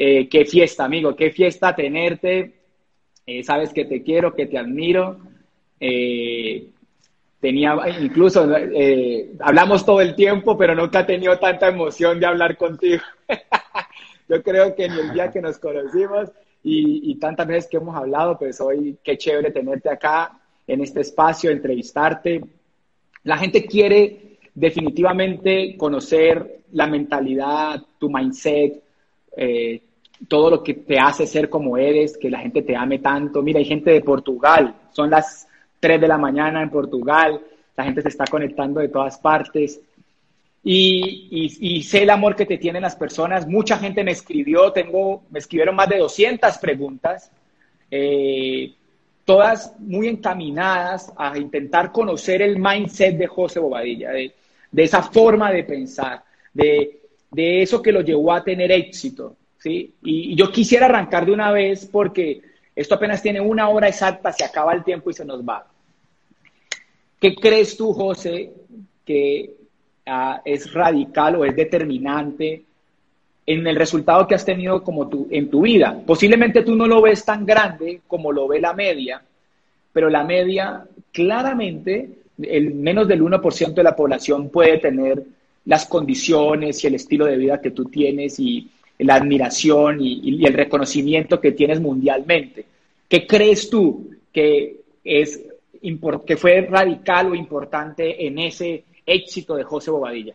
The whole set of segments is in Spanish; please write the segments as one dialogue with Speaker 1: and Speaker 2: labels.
Speaker 1: Eh, qué fiesta, amigo, qué fiesta tenerte. Eh, sabes que te quiero, que te admiro. Eh, tenía, incluso, hablamos todo el tiempo, pero nunca he tenido tanta emoción de hablar contigo. Yo creo que en el día que nos conocimos y, tantas veces que hemos hablado, pues hoy qué chévere tenerte acá en este espacio, entrevistarte. La gente quiere definitivamente conocer la mentalidad, tu mindset, eh, todo lo que te hace ser como eres, que la gente te ame tanto. Mira, hay gente de Portugal, son las 3 de la mañana en Portugal, la gente se está conectando de todas partes. Y, sé el amor que te tienen las personas. Mucha gente me escribió, tengo, me escribieron más de 200 preguntas, eh, todas muy encaminadas a intentar conocer el mindset de José Bobadilla, de, esa forma de pensar, de, de eso que lo llevó a tener éxito. ¿Sí? Y, yo quisiera arrancar de una vez porque esto apenas tiene una hora exacta, se acaba el tiempo y se nos va. ¿Qué crees tú, José, que ah, es radical o es determinante en el resultado que has tenido como tu, en tu vida? Posiblemente tú no lo ves tan grande como lo ve la media, pero la media claramente, el menos del 1% de la población puede tener las condiciones y el estilo de vida que tú tienes y la admiración y, el reconocimiento que tienes mundialmente. ¿Qué crees tú que, es, que fue radical o importante en ese éxito de José Bobadilla?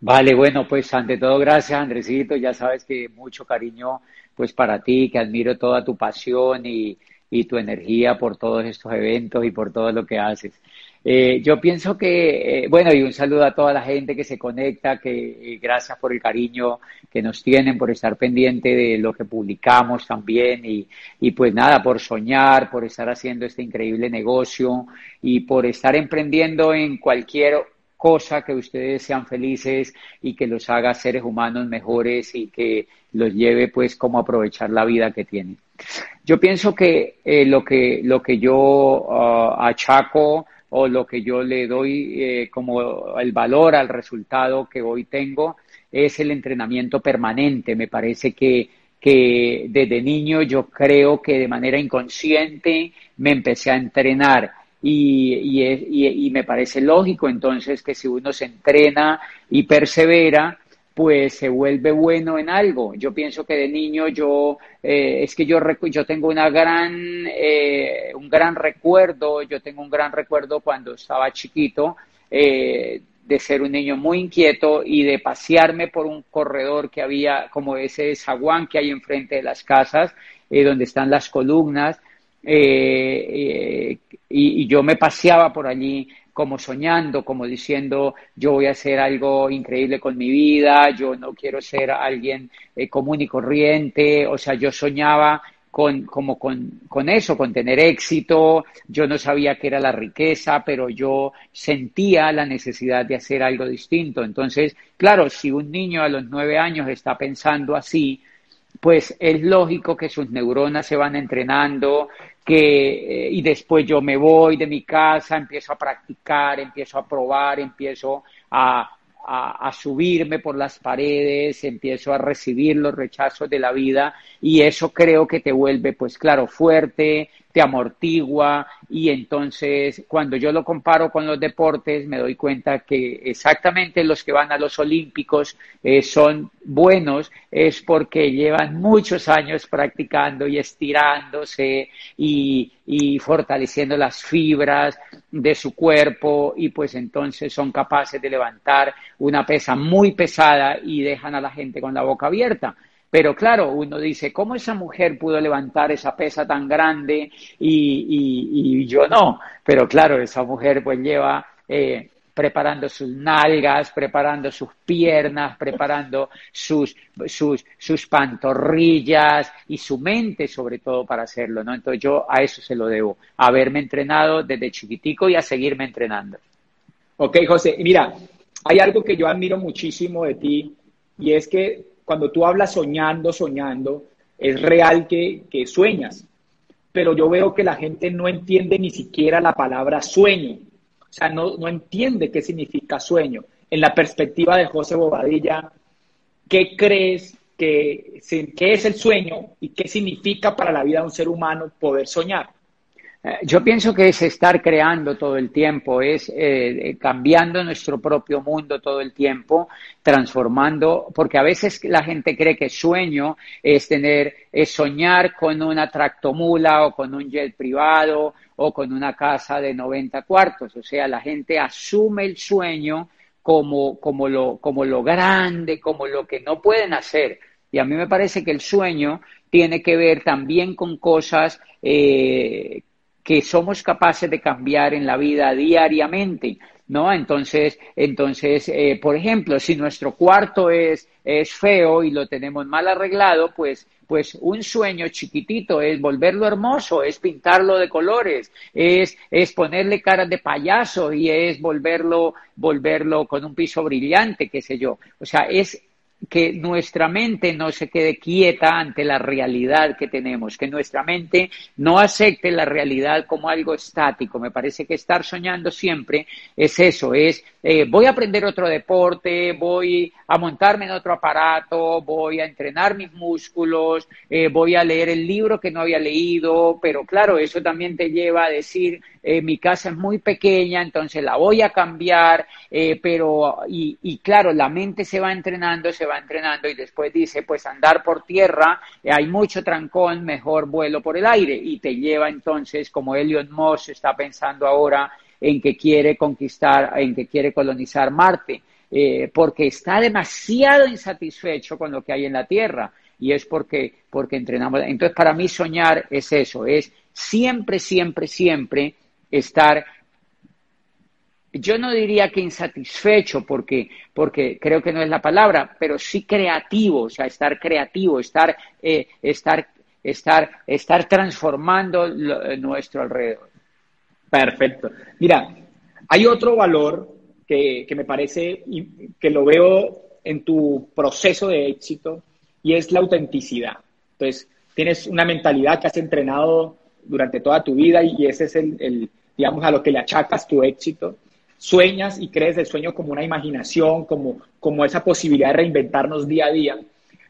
Speaker 2: Vale, bueno, pues ante todo, gracias Andresito, ya sabes que mucho cariño pues para ti, que admiro toda tu pasión y, y tu energía por todos estos eventos y por todo lo que haces. Eh, yo pienso que, eh, bueno, y un saludo a toda la gente que se conecta, que eh, gracias por el cariño que nos tienen, por estar pendiente de lo que publicamos también y, y pues nada, por soñar, por estar haciendo este increíble negocio y por estar emprendiendo en cualquier cosa que ustedes sean felices y que los haga seres humanos mejores y que los lleve pues como aprovechar la vida que tienen. Yo pienso que lo que lo que yo ah, achaco o lo que yo le doy eh, como el valor al resultado que hoy tengo es el entrenamiento permanente. Me parece que, que desde niño yo creo que de manera inconsciente me empecé a entrenar. Y, y, y me parece lógico entonces que si uno se entrena y persevera, pues se vuelve bueno en algo. Yo pienso que de niño yo, eh, es que yo, yo tengo una gran, eh, un gran recuerdo, yo tengo un gran recuerdo cuando estaba chiquito, eh, de ser un niño muy inquieto y de pasearme por un corredor que había, como ese zaguán que hay enfrente de las casas, donde están las columnas, y, y, yo me paseaba por allí como soñando, como diciendo yo voy a hacer algo increíble con mi vida, yo no quiero ser alguien eh, común y corriente, o sea, yo soñaba con, como con, con, eso, con tener éxito, yo no sabía qué era la riqueza, pero yo sentía la necesidad de hacer algo distinto. Entonces, claro, si un niño a los nueve años está pensando así, pues es lógico que sus neuronas se van entrenando, que, eh, y después yo me voy de mi casa, empiezo a practicar, empiezo a probar, empiezo a, a, subirme por las paredes, empiezo a recibir los rechazos de la vida y eso creo que te vuelve, pues claro, fuerte, te amortigua y entonces cuando yo lo comparo con los deportes me doy cuenta que exactamente los que van a los olímpicos eh, son buenos es porque llevan muchos años practicando y estirándose y, y fortaleciendo las fibras de su cuerpo y pues entonces son capaces de levantar una pesa muy pesada y dejan a la gente con la boca abierta. Pero claro, uno dice, ¿cómo esa mujer pudo levantar esa pesa tan grande y, yo no? Pero claro, esa mujer pues lleva eh, preparando sus nalgas, preparando sus piernas, preparando sus, sus, sus pantorrillas y su mente sobre todo para hacerlo, ¿no? Entonces yo a eso se lo debo, a haberme entrenado desde chiquitico y a seguirme entrenando.
Speaker 1: Ok, José, mira, hay algo que yo admiro muchísimo de ti y es que cuando tú hablas soñando, soñando, es real que, sueñas, pero yo veo que la gente no entiende ni siquiera la palabra sueño, o sea, no, no entiende qué significa sueño. En la perspectiva de José Bobadilla, ¿qué crees qué es el sueño y qué significa para la vida de un ser humano poder soñar.
Speaker 2: Eh, yo pienso que es estar creando todo el tiempo, es eh, cambiando nuestro propio mundo todo el tiempo, transformando, porque a veces la gente cree que sueño es tener, es soñar con una tractomula o con un jet privado o con una casa de 90 cuartos. O sea, la gente asume el sueño como, como, lo, como lo grande, como lo que no pueden hacer. Y a mí me parece que el sueño tiene que ver también con cosas eh, que somos capaces de cambiar en la vida diariamente, ¿no? Entonces, entonces eh, por ejemplo, si nuestro cuarto es, es feo y lo tenemos mal arreglado, pues pues un sueño chiquitito es volverlo hermoso, es pintarlo de colores, es, es ponerle caras de payaso y es volverlo, volverlo con un piso brillante, qué sé yo. O sea, es que nuestra mente no se quede quieta ante la realidad que tenemos, que nuestra mente no acepte la realidad como algo estático. Me parece que estar soñando siempre es eso, es eh, voy a aprender otro deporte, voy a montarme en otro aparato, voy a entrenar mis músculos, eh, voy a leer el libro que no había leído, pero claro, eso también te lleva a decir, eh, mi casa es muy pequeña, entonces la voy a cambiar, pero, y, y claro, la mente se va entrenando, se va entrenando y después dice, pues andar por tierra, hay mucho trancón, mejor vuelo por el aire. Y te lleva entonces, como Elliot Moss está pensando ahora, en que quiere conquistar, en que quiere colonizar Marte, eh, porque está demasiado insatisfecho con lo que hay en la Tierra y es porque, porque entrenamos. Entonces, para mí soñar es eso, es siempre, siempre, siempre estar yo no diría que insatisfecho, porque, porque creo que no es la palabra, pero sí creativo, o sea, estar creativo, estar, eh, estar, estar, estar transformando nuestro alrededor.
Speaker 1: Perfecto. Mira, hay otro valor que, me parece que lo veo en tu proceso de éxito y es la autenticidad. Entonces, tienes una mentalidad que has entrenado durante toda tu vida y ese es el, digamos, a lo que le achacas tu éxito. Sueñas y crees el sueño como una imaginación, como, como esa posibilidad de reinventarnos día a día.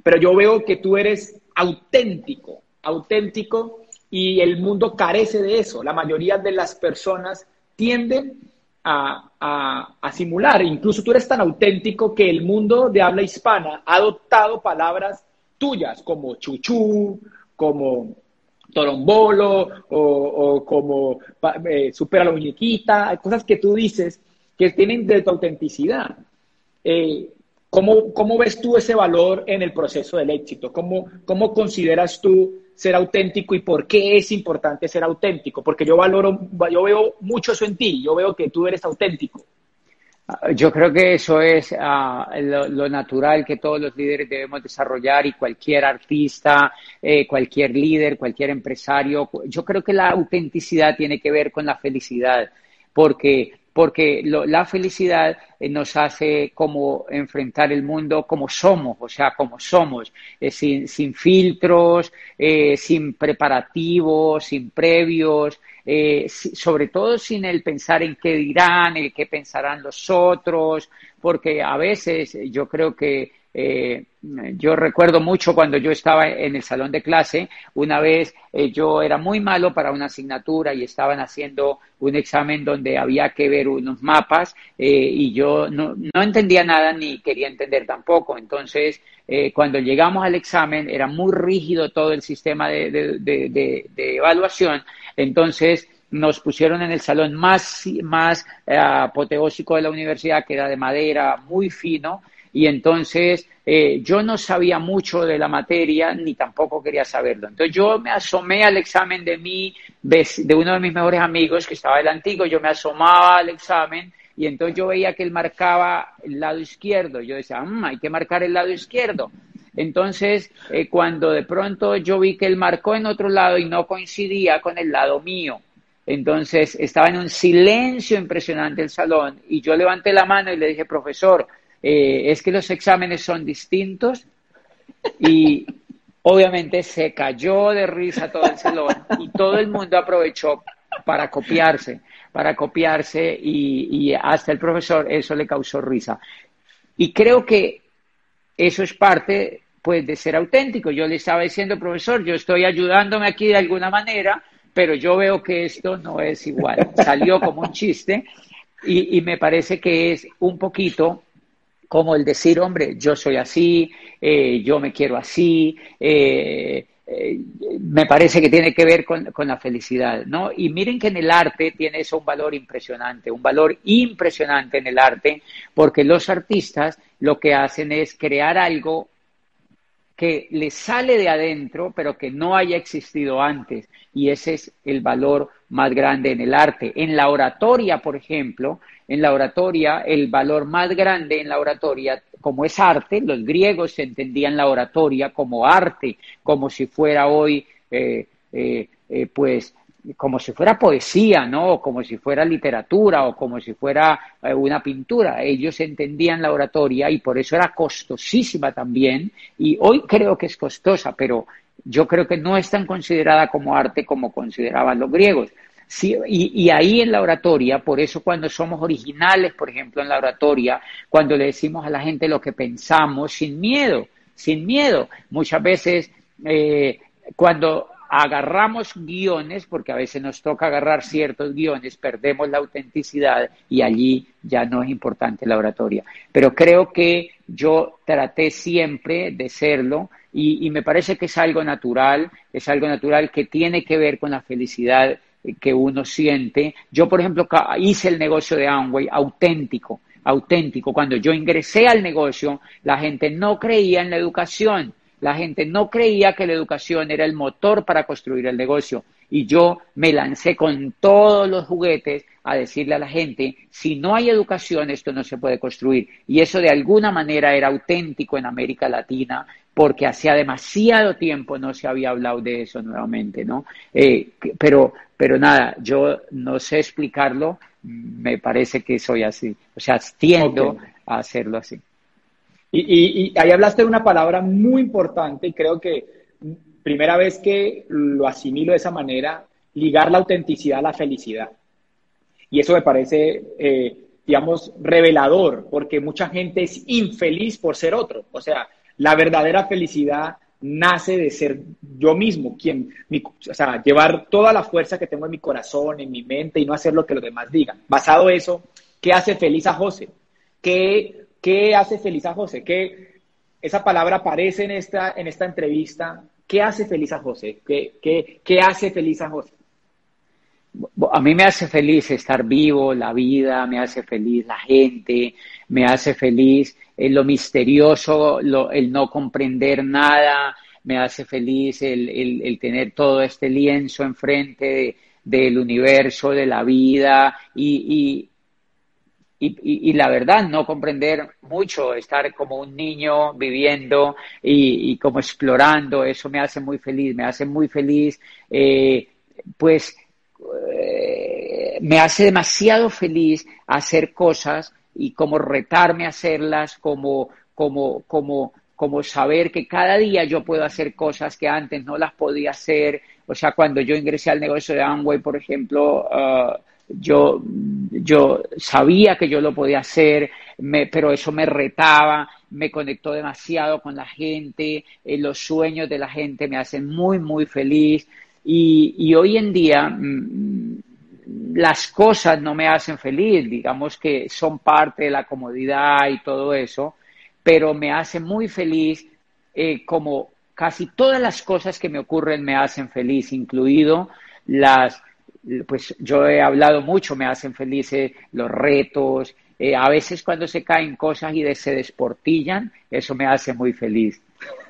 Speaker 1: Pero yo veo que tú eres auténtico, auténtico y el mundo carece de eso. La mayoría de las personas tienden a, simular. Incluso tú eres tan auténtico que el mundo de habla hispana ha adoptado palabras tuyas como chuchú, como torombolo o, como eh, supera la muñequita, cosas que tú dices que tienen de tu autenticidad. Eh, ¿cómo, ¿cómo, ves tú ese valor en el proceso del éxito? ¿Cómo, cómo consideras tú ser auténtico y por qué es importante ser auténtico, porque yo valoro, yo veo mucho eso en ti, yo veo que tú eres auténtico.
Speaker 2: Ah, yo creo que eso es ah, lo, natural que todos los líderes debemos desarrollar y cualquier artista, eh, cualquier líder, cualquier empresario. Yo creo que la autenticidad tiene que ver con la felicidad, porque porque la felicidad eh, nos hace como enfrentar el mundo como somos, o sea, como somos, eh, sin, sin, filtros, eh, sin preparativos, sin previos, sobre todo sin el pensar en qué dirán, el qué pensarán los otros, porque a veces yo creo que eh, yo recuerdo mucho cuando yo estaba en el salón de clase, una vez eh, yo era muy malo para una asignatura y estaban haciendo un examen donde había que ver unos mapas eh, y yo no, no, entendía nada ni quería entender tampoco. Entonces, cuando llegamos al examen era muy rígido todo el sistema de, de, de, evaluación. Entonces, nos pusieron en el salón más, más apoteósico de la universidad, que era de madera, muy fino, y entonces eh, yo no sabía mucho de la materia ni tampoco quería saberlo. Entonces yo me asomé al examen de mi, de uno de mis mejores amigos que estaba antiguo, yo me asomaba al examen y entonces yo veía que él marcaba el lado izquierdo. Yo decía, mm, hay que marcar el lado izquierdo. Entonces, eh, cuando de pronto yo vi que él marcó en otro lado y no coincidía con el lado mío, entonces estaba en un silencio impresionante el salón y yo levanté la mano y le dije, profesor, eh, es que los exámenes son distintos y obviamente se cayó de risa todo el salón y todo el mundo aprovechó para copiarse, para copiarse y, hasta el profesor eso le causó risa. Y creo que eso es parte pues de ser auténtico. Yo le estaba diciendo, profesor, yo estoy ayudándome aquí de alguna manera, pero yo veo que esto no es igual. Salió como un chiste y, me parece que es un poquito como el decir, hombre, yo soy así, eh, yo me quiero así, eh, eh, me parece que tiene que ver con, con, la felicidad, ¿no? Y miren que en el arte tiene eso un valor impresionante, un valor impresionante en el arte, porque los artistas lo que hacen es crear algo que le sale de adentro, pero que no haya existido antes. Y ese es el valor más grande en el arte. En la oratoria, por ejemplo, en la oratoria, el valor más grande en la oratoria, como es arte, los griegos entendían la oratoria como arte, como si fuera hoy, eh, eh, eh, pues, como si fuera poesía, ¿no? O como si fuera literatura o como si fuera eh, una pintura. Ellos entendían la oratoria y por eso era costosísima también. Y hoy creo que es costosa, pero yo creo que no es tan considerada como arte como consideraban los griegos. Sí, y, ahí en la oratoria, por eso cuando somos originales, por ejemplo, en la oratoria, cuando le decimos a la gente lo que pensamos sin miedo, sin miedo, muchas veces eh, cuando agarramos guiones, porque a veces nos toca agarrar ciertos guiones, perdemos la autenticidad y allí ya no es importante la oratoria. Pero creo que yo traté siempre de serlo y, me parece que es algo natural, es algo natural que tiene que ver con la felicidad que uno siente. Yo, por ejemplo, hice el negocio de Amway auténtico, auténtico. Cuando yo ingresé al negocio, la gente no creía en la educación la gente no creía que la educación era el motor para construir el negocio. Y yo me lancé con todos los juguetes a decirle a la gente, si no hay educación, esto no se puede construir. Y eso de alguna manera era auténtico en América Latina, porque hacía demasiado tiempo no se había hablado de eso nuevamente, ¿no? Eh, pero, pero nada, yo no sé explicarlo, me parece que soy así. O sea, tiendo a hacerlo así.
Speaker 1: Y, ahí hablaste de una palabra muy importante y creo que primera vez que lo asimilo de esa manera, ligar la autenticidad a la felicidad. Y eso me parece, eh, digamos, revelador, porque mucha gente es infeliz por ser otro. O sea, la verdadera felicidad nace de ser yo mismo, quien, o sea, llevar toda la fuerza que tengo en mi corazón, en mi mente y no hacer lo que los demás digan. Basado eso, ¿qué hace feliz a José? ¿Qué ¿Qué hace feliz a José? ¿Qué, esa palabra aparece en esta, en esta entrevista. ¿Qué hace feliz a José? ¿Qué, qué, qué hace feliz a José?
Speaker 2: A mí me hace feliz estar vivo, la vida, me hace feliz la gente, me hace feliz lo misterioso, el no comprender nada, me hace feliz el, el, tener todo este lienzo enfrente del universo, de la vida y, y, la verdad, no comprender mucho, estar como un niño viviendo y, como explorando, eso me hace muy feliz, me hace muy feliz, eh, pues eh, me hace demasiado feliz hacer cosas y como retarme a hacerlas, como, como, como, como saber que cada día yo puedo hacer cosas que antes no las podía hacer. O sea, cuando yo ingresé al negocio de Amway, por ejemplo, uh, yo, yo sabía que yo lo podía hacer, pero eso me retaba, me conectó demasiado con la gente, eh, los sueños de la gente me hacen muy, muy feliz. Y, y hoy en día mm, las cosas no me hacen feliz, digamos que son parte de la comodidad y todo eso, pero me hace muy feliz eh, como casi todas las cosas que me ocurren me hacen feliz, incluido las pues yo he hablado mucho, me hacen felices los retos, eh, a veces cuando se caen cosas y se desportillan, eso me hace muy feliz,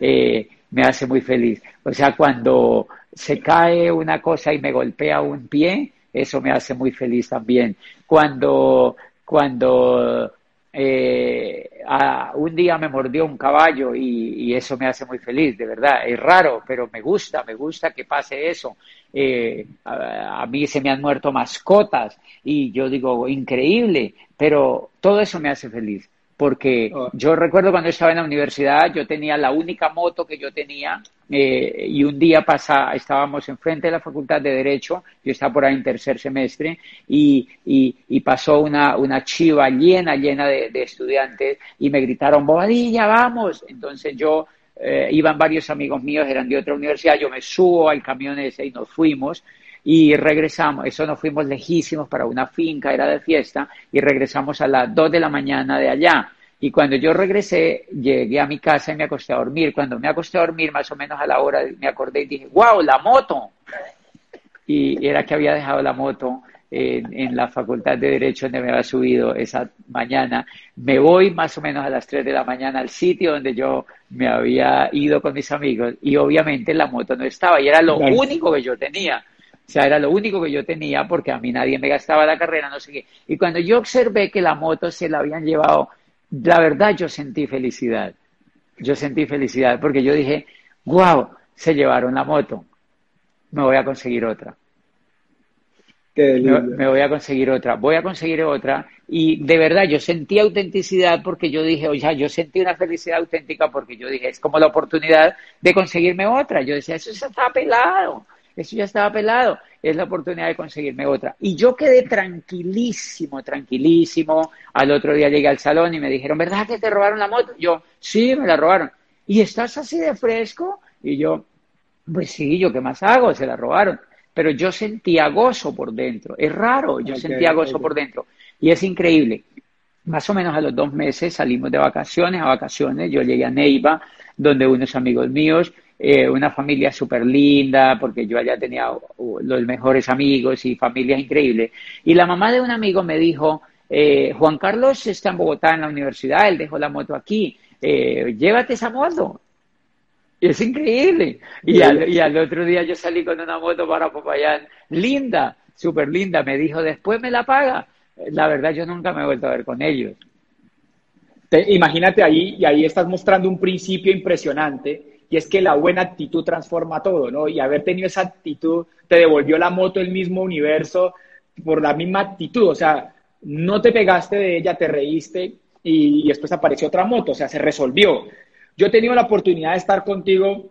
Speaker 2: eh, me hace muy feliz. O sea, cuando se cae una cosa y me golpea un pie, eso me hace muy feliz también. Cuando, cuando eh, un día me mordió un caballo y, eso me hace muy feliz, de verdad. Es raro, pero me gusta, me gusta que pase eso. Eh, a, mí se me han muerto mascotas y yo digo, increíble, pero todo eso me hace feliz. Porque oh. yo recuerdo cuando estaba en la universidad, yo tenía la única moto que yo tenía eh, y un día pasa, estábamos enfrente de la Facultad de Derecho, yo estaba por ahí en tercer semestre, y, y, pasó una, una chiva llena, llena de, de, estudiantes y me gritaron, Bobadilla, vamos. Entonces yo eh, iban varios amigos míos, eran de otra universidad, yo me subo al camión ese y nos fuimos y regresamos, eso nos fuimos lejísimos para una finca, era de fiesta, y regresamos a las 2 de la mañana de allá. Y cuando yo regresé, llegué a mi casa y me acosté a dormir. Cuando me acosté a dormir, más o menos a la hora, me acordé y dije, wow, la moto. Y era que había dejado la moto en, la Facultad de Derecho donde me había subido esa mañana. Me voy más o menos a las 3 de la mañana al sitio donde yo me había ido con mis amigos y obviamente la moto no estaba y era lo único que yo tenía. O sea, era lo único que yo tenía porque a mí nadie me gastaba la carrera, no sé qué. Y cuando yo observé que la moto se la habían llevado, la verdad yo sentí felicidad. Yo sentí felicidad porque yo dije, wow, se llevaron la moto. Me voy a conseguir otra. Me, me, voy a conseguir otra, voy a conseguir otra. Y de verdad, yo sentí autenticidad porque yo dije, oye, yo sentí una felicidad auténtica porque yo dije, es como la oportunidad de conseguirme otra. Yo decía, eso está pelado eso ya estaba pelado, es la oportunidad de conseguirme otra. Y yo quedé tranquilísimo, tranquilísimo. Al otro día llegué al salón y me dijeron, ¿verdad que te robaron la moto? Yo, sí, me la robaron. ¿Y estás así de fresco? Y yo, pues sí, ¿yo qué más hago? Se la robaron. Pero yo sentía gozo por dentro. Es raro, yo sentía gozo por dentro. Y es increíble. Más o menos a los dos meses salimos de vacaciones, a vacaciones. Yo llegué a Neiva, donde unos amigos míos eh, una familia súper linda, porque yo allá tenía uh, los mejores amigos y familias increíbles. Y la mamá de un amigo me dijo, eh, Juan Carlos está en Bogotá en la universidad, él dejó la moto aquí, eh, llévate esa moto. Y es increíble. Y al, y al, otro día yo salí con una moto para Popayán, linda, súper linda. Me dijo, después me la paga. La verdad, yo nunca me he vuelto a ver con ellos.
Speaker 1: imagínate ahí, y ahí estás mostrando un principio impresionante y es que la buena actitud transforma todo, ¿no? Y haber tenido esa actitud te devolvió la moto el mismo universo por la misma actitud, o sea, no te pegaste de ella, te reíste y, después apareció otra moto, o sea, se resolvió. Yo he tenido la oportunidad de estar contigo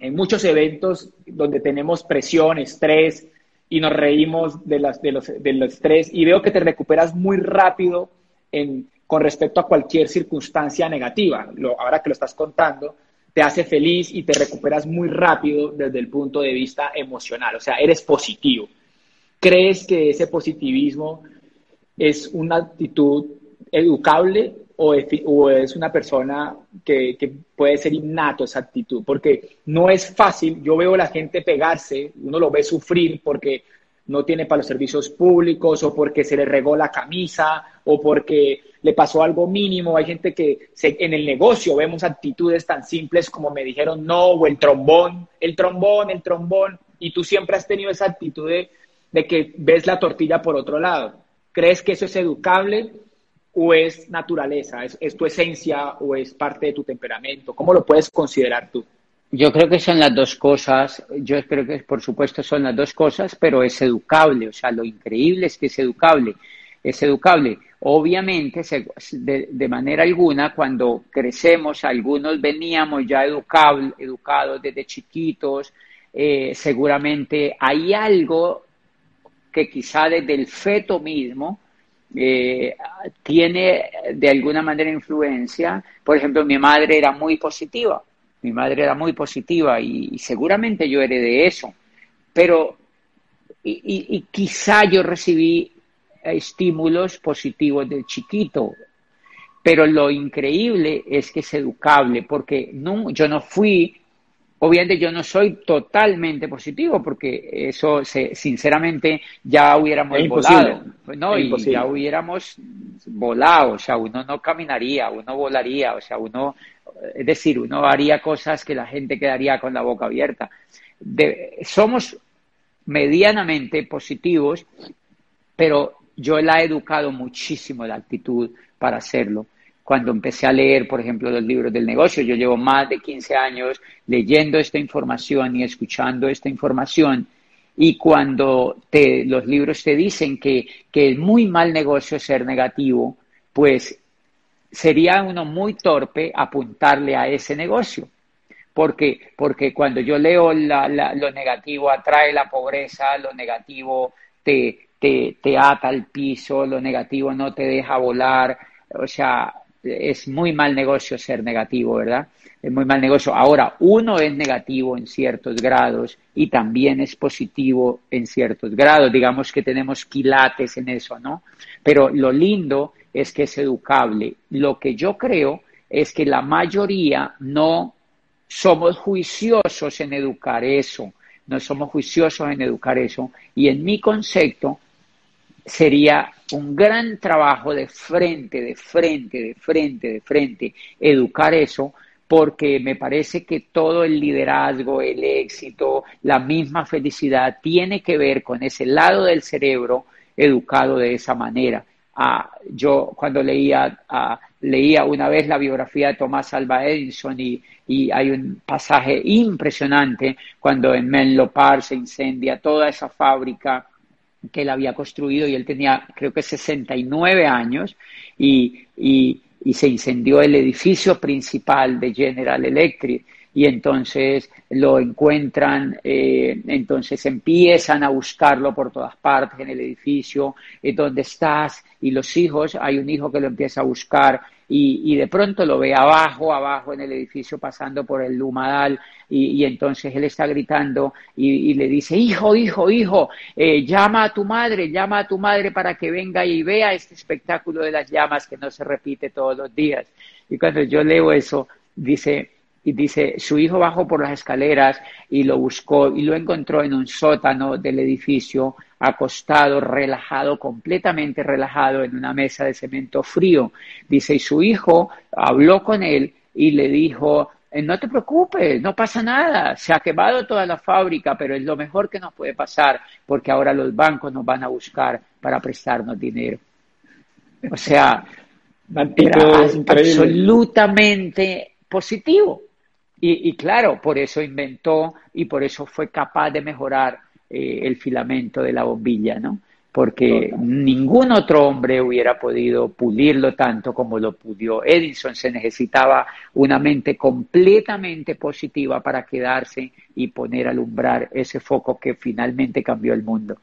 Speaker 1: en muchos eventos donde tenemos presión, estrés y nos reímos de, las, de, los, del estrés y veo que te recuperas muy rápido en, con respecto a cualquier circunstancia negativa. Lo, ahora que lo estás contando, te hace feliz y te recuperas muy rápido desde el punto de vista emocional, o sea, eres positivo. ¿Crees que ese positivismo es una actitud educable o es, una persona que, puede ser innato esa actitud? Porque no es fácil, yo veo a la gente pegarse, uno lo ve sufrir porque no tiene para los servicios públicos o porque se le regó la camisa o porque le pasó algo mínimo. Hay gente que en el negocio vemos actitudes tan simples como me dijeron no o el trombón, el trombón, el trombón. Y tú siempre has tenido esa actitud de, que ves la tortilla por otro lado. ¿Crees que eso es educable o es naturaleza? ¿Es, tu esencia o es parte de tu temperamento? ¿Cómo lo puedes considerar tú?
Speaker 2: Yo creo que son las dos cosas. Yo espero que, por supuesto, son las dos cosas, pero es educable. O sea, lo increíble es que es educable. Es educable. Obviamente, de, manera alguna, cuando crecemos, algunos veníamos ya educados desde chiquitos. Eh, seguramente hay algo que quizá desde el feto mismo eh, tiene de alguna manera influencia. Por ejemplo, mi madre era muy positiva. Mi madre era muy positiva y, seguramente yo heredé eso, pero y, quizá yo recibí estímulos positivos del chiquito, pero lo increíble es que es educable, porque yo no fui, obviamente yo no soy totalmente positivo, porque eso sinceramente ya hubiéramos volado, ¿no? Y ya hubiéramos volado, o sea, uno no caminaría, uno volaría, o sea, uno es decir, uno haría cosas que la gente quedaría con la boca abierta. somos medianamente positivos, pero yo la he educado muchísimo la actitud para hacerlo. Cuando empecé a leer, por ejemplo, los libros del negocio, yo llevo más de 15 años leyendo esta información y escuchando esta información. Y cuando los libros te dicen que, que es muy mal negocio ser negativo, pues sería uno muy torpe apuntarle a ese negocio. Porque, porque cuando yo leo lo negativo atrae la pobreza, lo negativo te, te, te ata al piso, lo negativo no te deja volar. O sea, es muy mal negocio ser negativo, ¿verdad? Es muy mal negocio. Ahora, uno es negativo en ciertos grados y también es positivo en ciertos grados. Digamos que tenemos quilates en eso, ¿no? Pero lo lindo es que es educable. Lo que yo creo es que la mayoría no somos juiciosos en educar eso, no somos juiciosos en educar eso. Y en mi concepto sería un gran trabajo de frente, de frente, de frente, de frente, educar eso, porque me parece que todo el liderazgo, el éxito, la misma felicidad tiene que ver con ese lado del cerebro educado de esa manera. Ah, yo cuando leía, ah, leía una vez la biografía de Tomás Alba Edison y, hay un pasaje impresionante cuando en Menlo Park se incendia toda esa fábrica que él había construido y él tenía creo que 69 años y, y, y se incendió el edificio principal de General Electric. Y entonces lo encuentran, eh, entonces empiezan a buscarlo por todas partes en el edificio, eh, donde estás, y los hijos, hay un hijo que lo empieza a buscar y, de pronto lo ve abajo, abajo en el edificio pasando por el lumadal y, entonces él está gritando y, le dice, hijo, hijo, hijo, eh, llama a tu madre, llama a tu madre para que venga y vea este espectáculo de las llamas que no se repite todos los días. Y cuando yo leo eso, dice, y dice, su hijo bajó por las escaleras y lo buscó y lo encontró en un sótano del edificio, acostado, relajado, completamente relajado en una mesa de cemento frío. Dice, y su hijo habló con él y le dijo, eh, no te preocupes, no pasa nada, se ha quemado toda la fábrica, pero es lo mejor que nos puede pasar porque ahora los bancos nos van a buscar para prestarnos dinero. O sea, era absolutamente positivo. Y, claro, por eso inventó y por eso fue capaz de mejorar eh, el filamento de la bombilla, ¿no? Porque ningún otro hombre hubiera podido pulirlo tanto como lo pudió Edison. Se necesitaba una mente completamente positiva para quedarse y poner a alumbrar ese foco que finalmente cambió el mundo.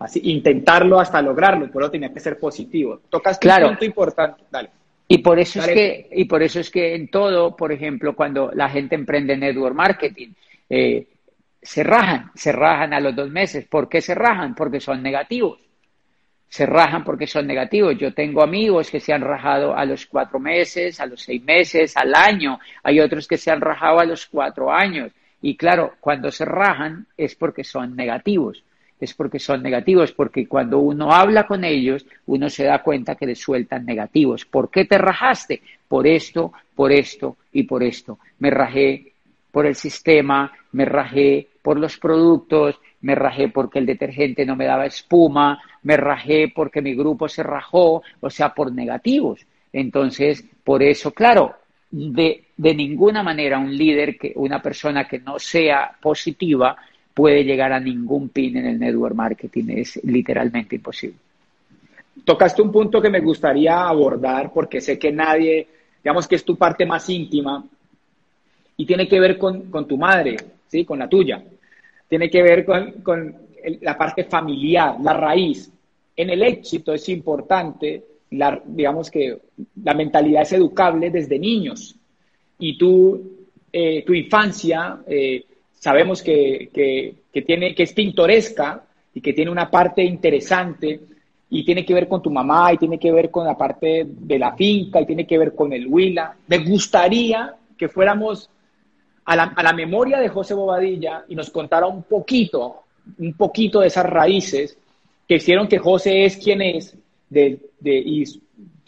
Speaker 1: Así, intentarlo hasta lograrlo, pero tenía que ser positivo. Tocas un punto importante. Dale.
Speaker 2: Y por eso es que, y por eso es que en todo, por ejemplo, cuando la gente emprende network marketing, eh, se rajan, se rajan a los dos meses. ¿Por qué se rajan? Porque son negativos. Se rajan porque son negativos. Yo tengo amigos que se han rajado a los cuatro meses, a los seis meses, al año. Hay otros que se han rajado a los cuatro años. Y claro, cuando se rajan es porque son negativos es porque son negativos, porque cuando uno habla con ellos, uno se da cuenta que les sueltan negativos. ¿Por qué te rajaste? Por esto, por esto y por esto. Me rajé por el sistema, me rajé por los productos, me rajé porque el detergente no me daba espuma, me rajé porque mi grupo se rajó, o sea, por negativos. Entonces, por eso, claro, de, de ninguna manera un líder, que, una persona que no sea positiva, puede llegar a ningún pin en el network marketing. Es literalmente imposible.
Speaker 1: Tocaste un punto que me gustaría abordar porque sé que nadie, digamos que es tu parte más íntima y tiene que ver con, tu madre, ¿sí? con la tuya. Tiene que ver con, la parte familiar, la raíz. En el éxito es importante, la, digamos que la mentalidad es educable desde niños. Y tú, eh, tu infancia, eh, sabemos que, tiene, que es pintoresca y que tiene una parte interesante y tiene que ver con tu mamá y tiene que ver con la parte de la finca y tiene que ver con el huila. Me gustaría que fuéramos a la, memoria de José Bobadilla y nos contara un poquito, un poquito de esas raíces que hicieron que José es quien es de, de,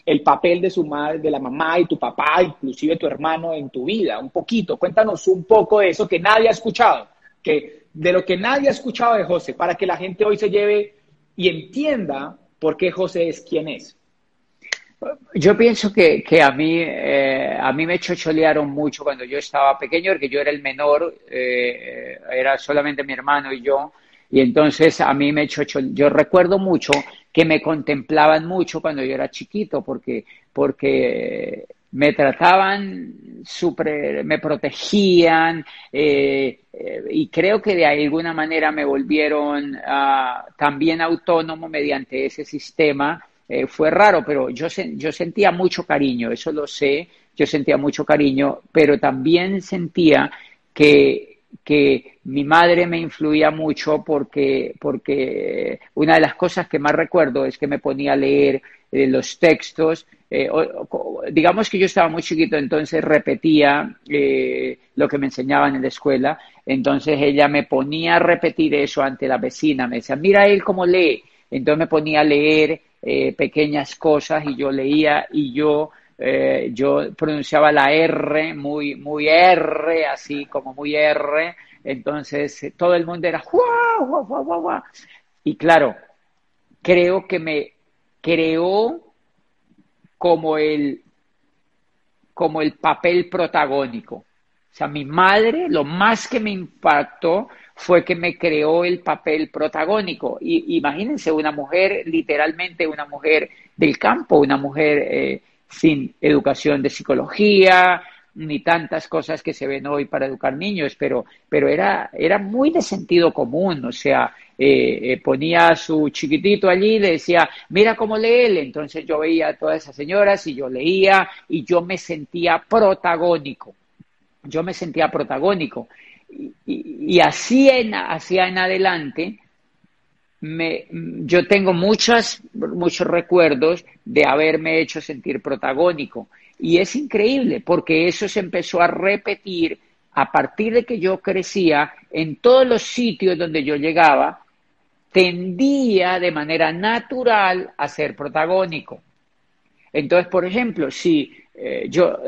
Speaker 1: el papel de su madre, de la mamá y tu papá, inclusive tu hermano en tu vida, un poquito. Cuéntanos un poco de eso que nadie ha escuchado, que de lo que nadie ha escuchado de José, para que la gente hoy se lleve y entienda por qué José es quien es.
Speaker 2: Yo pienso que, que a, mí, eh, a mí me chocholearon mucho cuando yo estaba pequeño, porque yo era el menor, eh, era solamente mi hermano y yo, y entonces a mí me chocholearon. Yo recuerdo mucho que me contemplaban mucho cuando yo era chiquito, porque, porque me trataban me protegían eh, eh, y creo que de alguna manera me volvieron ah, también autónomo mediante ese sistema eh, fue raro, pero yo, yo sentía mucho cariño, eso lo sé, yo sentía mucho cariño, pero también sentía que, que mi madre me influía mucho porque, porque una de las cosas que más recuerdo es que me ponía a leer eh, los textos. Eh, digamos que yo estaba muy chiquito, entonces repetía eh, lo que me enseñaban en la escuela. Entonces ella me ponía a repetir eso ante la vecina. Me decía, mira él cómo lee. Entonces me ponía a leer pequeñas cosas y yo leía y yo eh, yo pronunciaba la R muy, muy R, así como muy R, entonces eh, todo el mundo era ¡Guau, guau, guau, Y claro, creo que me creó como el, como el papel protagónico. O sea, mi madre, lo más que me impactó fue que me creó el papel protagónico. Y imagínense, una mujer, literalmente una mujer del campo, una mujer eh, sin educación de psicología, ni tantas cosas que se ven hoy para educar niños, pero, pero era, era muy de sentido común, o sea, eh, eh, ponía a su chiquitito allí y le decía, mira cómo lee él, entonces yo veía a todas esas señoras y yo leía y yo me sentía protagónico, yo me sentía protagónico. Y, así en, en adelante, me, yo tengo muchos recuerdos de haberme hecho sentir protagónico. Y es increíble porque eso se empezó a repetir a partir de que yo crecía en todos los sitios donde yo llegaba, tendía de manera natural a ser protagónico. Entonces, por ejemplo, si eh, yo,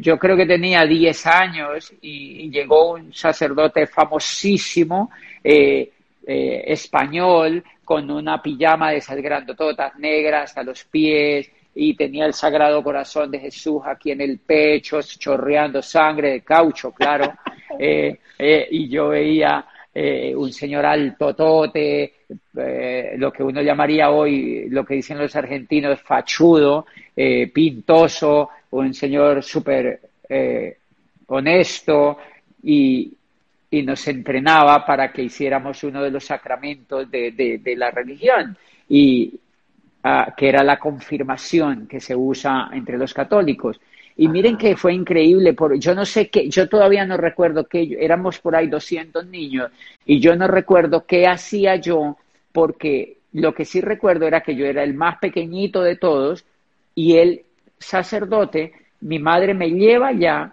Speaker 2: yo creo que tenía 10 años y, llegó un sacerdote famosísimo, eh, eh, español con una pijama de esas grandototas negras a los pies y tenía el Sagrado Corazón de Jesús aquí en el pecho, chorreando sangre de caucho, claro. Eh, eh, y yo veía un señor altotote, lo que uno llamaría hoy, lo que dicen los argentinos, fachudo, pintoso, un señor súper honesto y, y nos entrenaba para que hiciéramos uno de los sacramentos de, la religión, y ah, que era la confirmación que se usa entre los católicos. Y miren que fue increíble, por, yo no sé qué, yo todavía no recuerdo que éramos por ahí 200 niños y yo no recuerdo qué hacía yo, porque lo que sí recuerdo era que yo era el más pequeñito de todos y el sacerdote, mi madre me lleva ya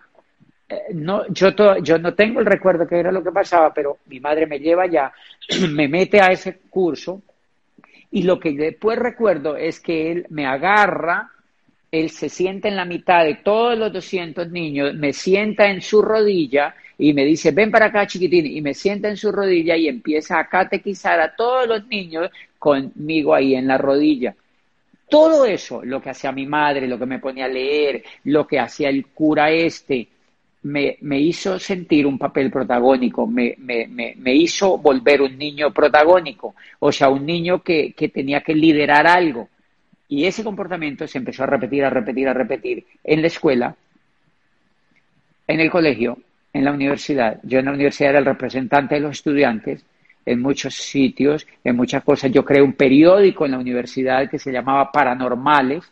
Speaker 2: no, yo, yo no tengo el recuerdo que era lo que pasaba, pero mi madre me lleva ya, me mete a ese curso y lo que después recuerdo es que él me agarra, él se sienta en la mitad de todos los 200 niños, me sienta en su rodilla y me dice, ven para acá chiquitín, y me sienta en su rodilla y empieza a catequizar a todos los niños conmigo ahí en la rodilla. Todo eso, lo que hacía mi madre, lo que me ponía a leer, lo que hacía el cura este, me, me, hizo sentir un papel protagónico, me, me, me, hizo volver un niño protagónico, o sea, un niño que, que, tenía que liderar algo. Y ese comportamiento se empezó a repetir, a repetir, a repetir en la escuela, en el colegio, en la universidad. Yo en la universidad era el representante de los estudiantes en muchos sitios, en muchas cosas. Yo creé un periódico en la universidad que se llamaba Paranormales,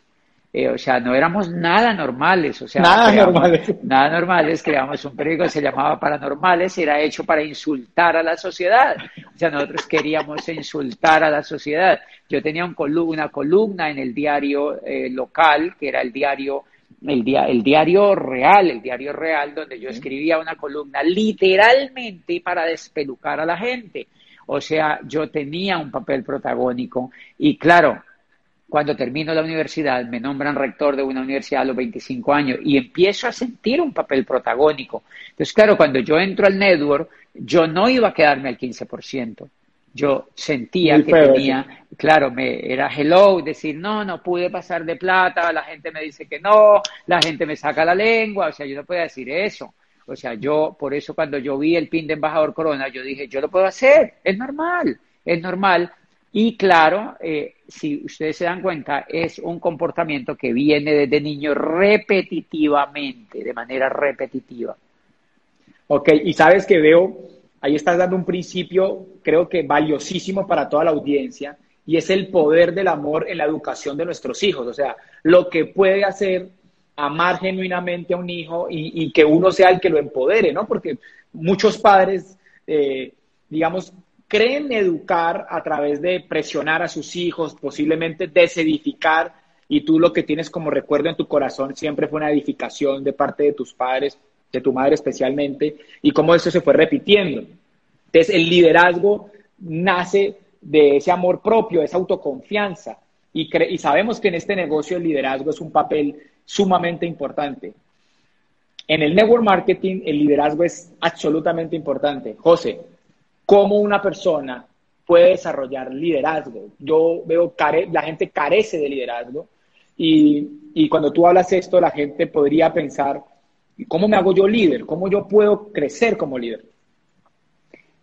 Speaker 2: eh, o sea, no éramos nada normales, o sea,
Speaker 1: nada normales.
Speaker 2: Nada normales, creamos un periódico que se llamaba Paranormales, era hecho para insultar a la sociedad. O sea, nosotros queríamos insultar a la sociedad. Yo tenía un una columna en el diario eh, local, que era el diario el, el diario real, el diario real, donde yo escribía una columna literalmente para despelucar a la gente. O sea, yo tenía un papel protagónico y claro, cuando termino la universidad, me nombran rector de una universidad a los 25 años y empiezo a sentir un papel protagónico. Entonces, claro, cuando yo entro al network, yo no iba a quedarme al 15%. Yo sentía que tenía, claro, me era hello, decir, no, no pude pasar de plata, la gente me dice que no, la gente me saca la lengua, o sea, yo no podía decir eso. O sea, yo, por eso cuando yo vi el pin de embajador Corona, yo dije, yo lo puedo hacer, es normal, es normal, y claro, eh, si ustedes se dan cuenta, es un comportamiento que viene desde niño repetitivamente, de manera repetitiva.
Speaker 1: Ok, y sabes que veo, ahí estás dando un principio, creo que valiosísimo para toda la audiencia, y es el poder del amor en la educación de nuestros hijos. O sea, lo que puede hacer amar genuinamente a un hijo y, que uno sea el que lo empodere, ¿no? Porque muchos padres, eh, digamos, creen educar a través de presionar a sus hijos, posiblemente desedificar, y tú lo que tienes como recuerdo en tu corazón siempre fue una edificación de parte de tus padres, de tu madre especialmente, y cómo eso se fue repitiendo. Entonces, el liderazgo nace de ese amor propio, esa autoconfianza, y, y sabemos que en este negocio el liderazgo es un papel sumamente importante. En el network marketing el liderazgo es absolutamente importante. José, ¿cómo una persona puede desarrollar liderazgo? Yo veo que la gente carece de liderazgo y, y cuando tú hablas esto, la gente podría pensar, ¿cómo me hago yo líder? ¿Cómo yo puedo crecer como líder?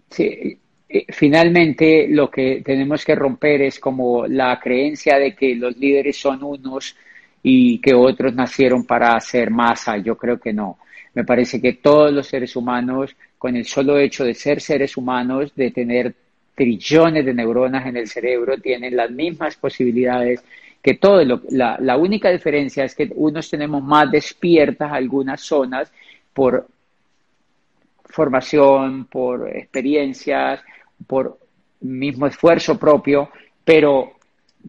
Speaker 2: Sí, eh, finalmente lo que tenemos que romper es como la creencia de que los líderes son unos y que otros nacieron para hacer masa. Yo creo que no. Me parece que todos los seres humanos, con el solo hecho de ser seres humanos, de tener trillones de neuronas en el cerebro, tienen las mismas posibilidades que todos. La, la única diferencia es que unos tenemos más despiertas algunas zonas por formación, por experiencias, por mismo esfuerzo propio, pero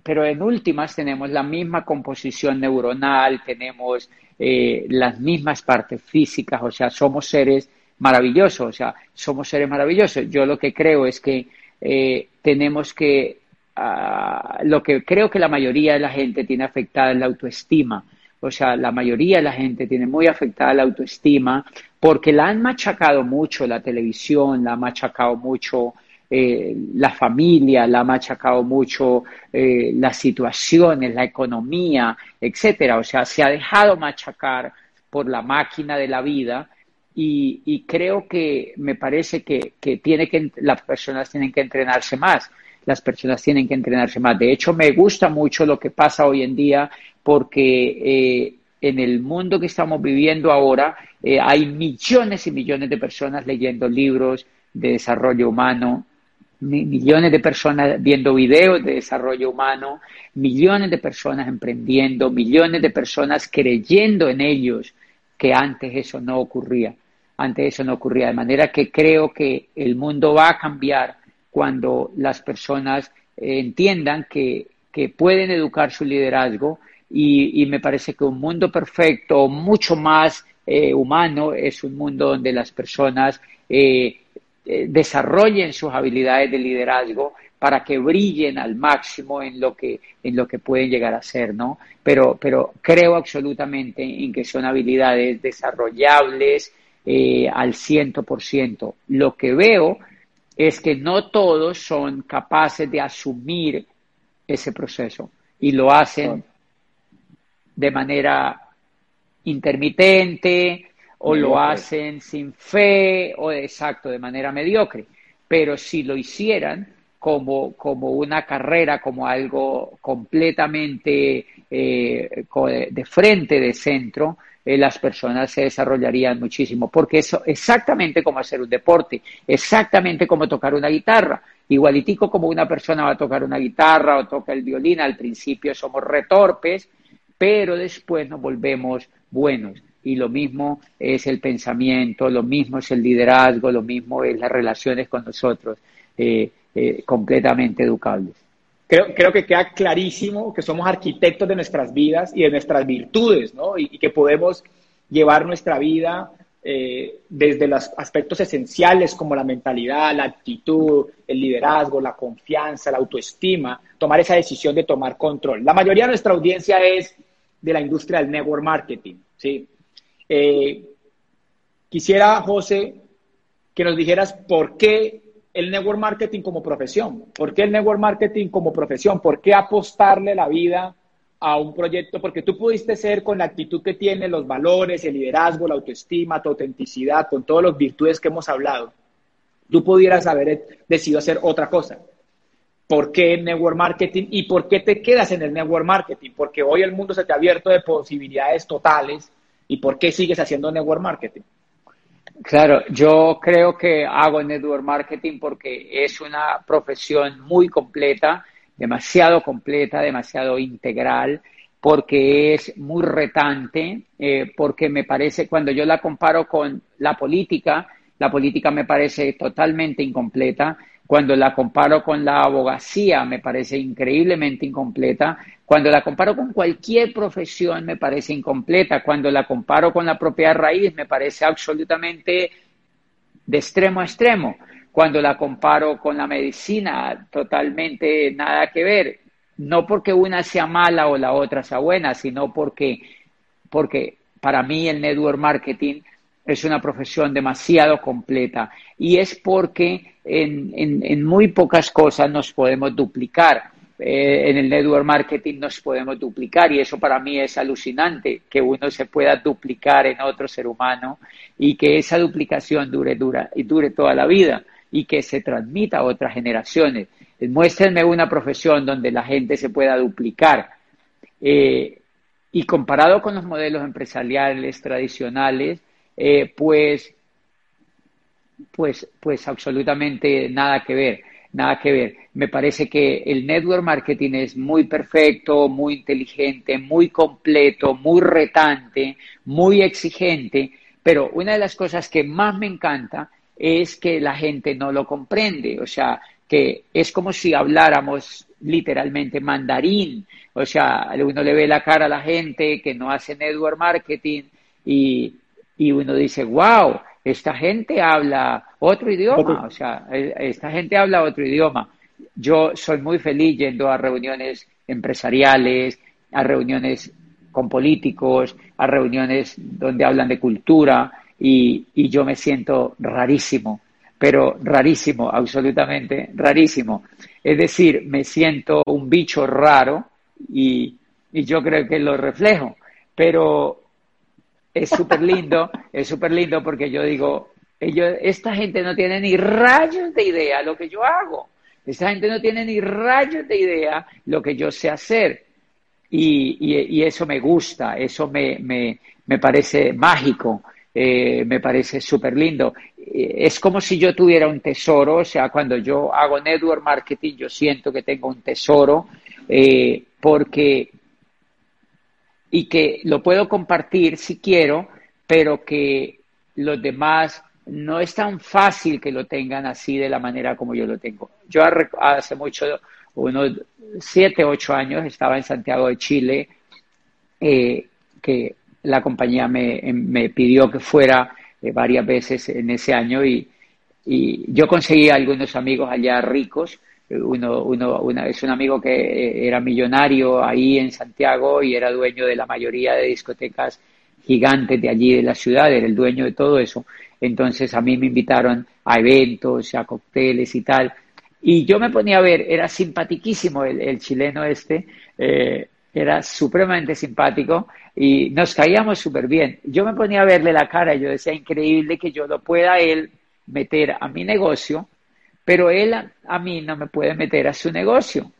Speaker 2: pero en últimas tenemos la misma composición neuronal, tenemos eh, las mismas partes físicas, o sea, somos seres maravillosos, o sea, somos seres maravillosos. Yo lo que creo es que eh, tenemos que, ah, lo que creo que la mayoría de la gente tiene afectada es la autoestima. O sea, la mayoría de la gente tiene muy afectada la autoestima porque la han machacado mucho la televisión, la ha machacado mucho eh, la familia, la ha machacado mucho eh, las situaciones, la economía, etcétera. O sea, se ha dejado machacar por la máquina de la vida y, creo que me parece que, tiene que las personas tienen que entrenarse más. Las personas tienen que entrenarse más. De hecho, me gusta mucho lo que pasa hoy en día porque eh, en el mundo que estamos viviendo ahora hay millones y millones de personas leyendo libros de desarrollo humano, millones de personas viendo videos de desarrollo humano, millones de personas emprendiendo, millones de personas creyendo en ellos, que antes eso no ocurría. Antes eso no ocurría. De manera que creo que el mundo va a cambiar cuando las personas eh, entiendan que, pueden educar su liderazgo y, me parece que un mundo perfecto, mucho más eh, humano, es un mundo donde las personas eh, eh, desarrollen sus habilidades de liderazgo para que brillen al máximo en lo que, en lo que pueden llegar a ser, ¿no? Pero, pero creo absolutamente en que son habilidades desarrollables eh, al ciento por ciento. Lo que veo es que no todos son capaces de asumir ese proceso y lo hacen de manera intermitente, o lo hacen sin fe o exacto, de manera mediocre. Pero si lo hicieran como, como una carrera, como algo completamente eh, de frente, de centro, eh, las personas se desarrollarían muchísimo. Porque eso exactamente como hacer un deporte, exactamente como tocar una guitarra. Igualitico como una persona va a tocar una guitarra o toca el violín, al principio somos retorpes, pero después nos volvemos buenos y lo mismo es el pensamiento, lo mismo es el liderazgo, lo mismo es las relaciones con nosotros, eh, eh, completamente educables.
Speaker 1: Creo, creo, que queda clarísimo que somos arquitectos de nuestras vidas y de nuestras virtudes, ¿no? Y, que podemos llevar nuestra vida eh, desde los aspectos esenciales como la mentalidad, la actitud, el liderazgo, la confianza, la autoestima, tomar esa decisión de tomar control. La mayoría de nuestra audiencia es de la industria del network marketing, ¿sí? Eh, quisiera, José, que nos dijeras por qué el network marketing como profesión, por qué el network marketing como profesión, por qué apostarle la vida a un proyecto, porque tú pudiste ser con la actitud que tiene, los valores, el liderazgo, la autoestima, tu autenticidad, con todas las virtudes que hemos hablado, tú pudieras haber decidido hacer otra cosa. ¿Por qué network marketing y por qué te quedas en el network marketing? Porque hoy el mundo se te ha abierto de posibilidades totales ¿Y por qué sigues haciendo network marketing?
Speaker 2: Claro, yo creo que hago network marketing porque es una profesión muy completa demasiado completa, demasiado integral, porque es muy retante, eh, porque me parece, cuando yo la comparo con la política, la política me parece totalmente incompleta. Cuando la comparo con la abogacía, me parece increíblemente incompleta. Cuando la comparo con cualquier profesión, me parece incompleta. Cuando la comparo con la propia raíz, me parece absolutamente de extremo a extremo. Cuando la comparo con la medicina, totalmente nada que ver. No porque una sea mala o la otra sea buena, sino porque, porque para mí el network marketing es una profesión demasiado completa y es porque en, muy pocas cosas nos podemos duplicar. Eh, en el network marketing nos podemos duplicar y eso para mí es alucinante, que uno se pueda duplicar en otro ser humano y que esa duplicación dure, dura, y dure toda la vida y que se transmita a otras generaciones. Muéstrenme una profesión donde la gente se pueda duplicar. Eh, y comparado con los modelos empresariales tradicionales, eh, pues, pues, pues absolutamente nada que ver, nada que ver. Me parece que el network marketing es muy perfecto, muy inteligente, muy completo, muy retante, muy exigente, pero una de las cosas que más me encanta es que la gente no lo comprende, o sea, que es como si habláramos literalmente mandarín, o sea, uno le ve la cara a la gente que no hace network marketing y, y uno dice, wow, esta gente habla otro idioma, o sea, e, esta gente habla otro idioma. Yo soy muy feliz yendo a reuniones empresariales, a reuniones con políticos, a reuniones donde hablan de cultura y, y yo me siento rarísimo, pero rarísimo, absolutamente rarísimo. Es decir, me siento un bicho raro y, y yo creo que lo reflejo, pero es súper lindo, es súper lindo porque yo digo, ellos, esta gente no tiene ni rayos de idea lo que yo hago. Esta gente no tiene ni rayos de idea lo que yo sé hacer. Y, y, eso me gusta, eso me, me, me parece mágico, eh, me parece súper lindo. Eh, es como si yo tuviera un tesoro, o sea, cuando yo hago network marketing, yo siento que tengo un tesoro, eh, porque y que lo puedo compartir si quiero, pero que los demás no es tan fácil que lo tengan así de la manera como yo lo tengo. Yo hace mucho, unos siete, ocho años, estaba en Santiago de Chile, eh, que la compañía me, me, pidió que fuera eh, varias veces en ese año y, y yo conseguí algunos amigos allá ricos uno, uno una, es un amigo que era millonario ahí en Santiago y era dueño de la mayoría de discotecas gigantes de allí de la ciudad, era el dueño de todo eso. Entonces a mí me invitaron a eventos, a cócteles y tal. Y yo me ponía a ver, era simpatiquísimo el, chileno este, eh, era supremamente simpático y nos caíamos súper bien. Yo me ponía a verle la cara y yo decía, increíble que yo lo pueda él meter a mi negocio pero él a, mí no me puede meter a su negocio.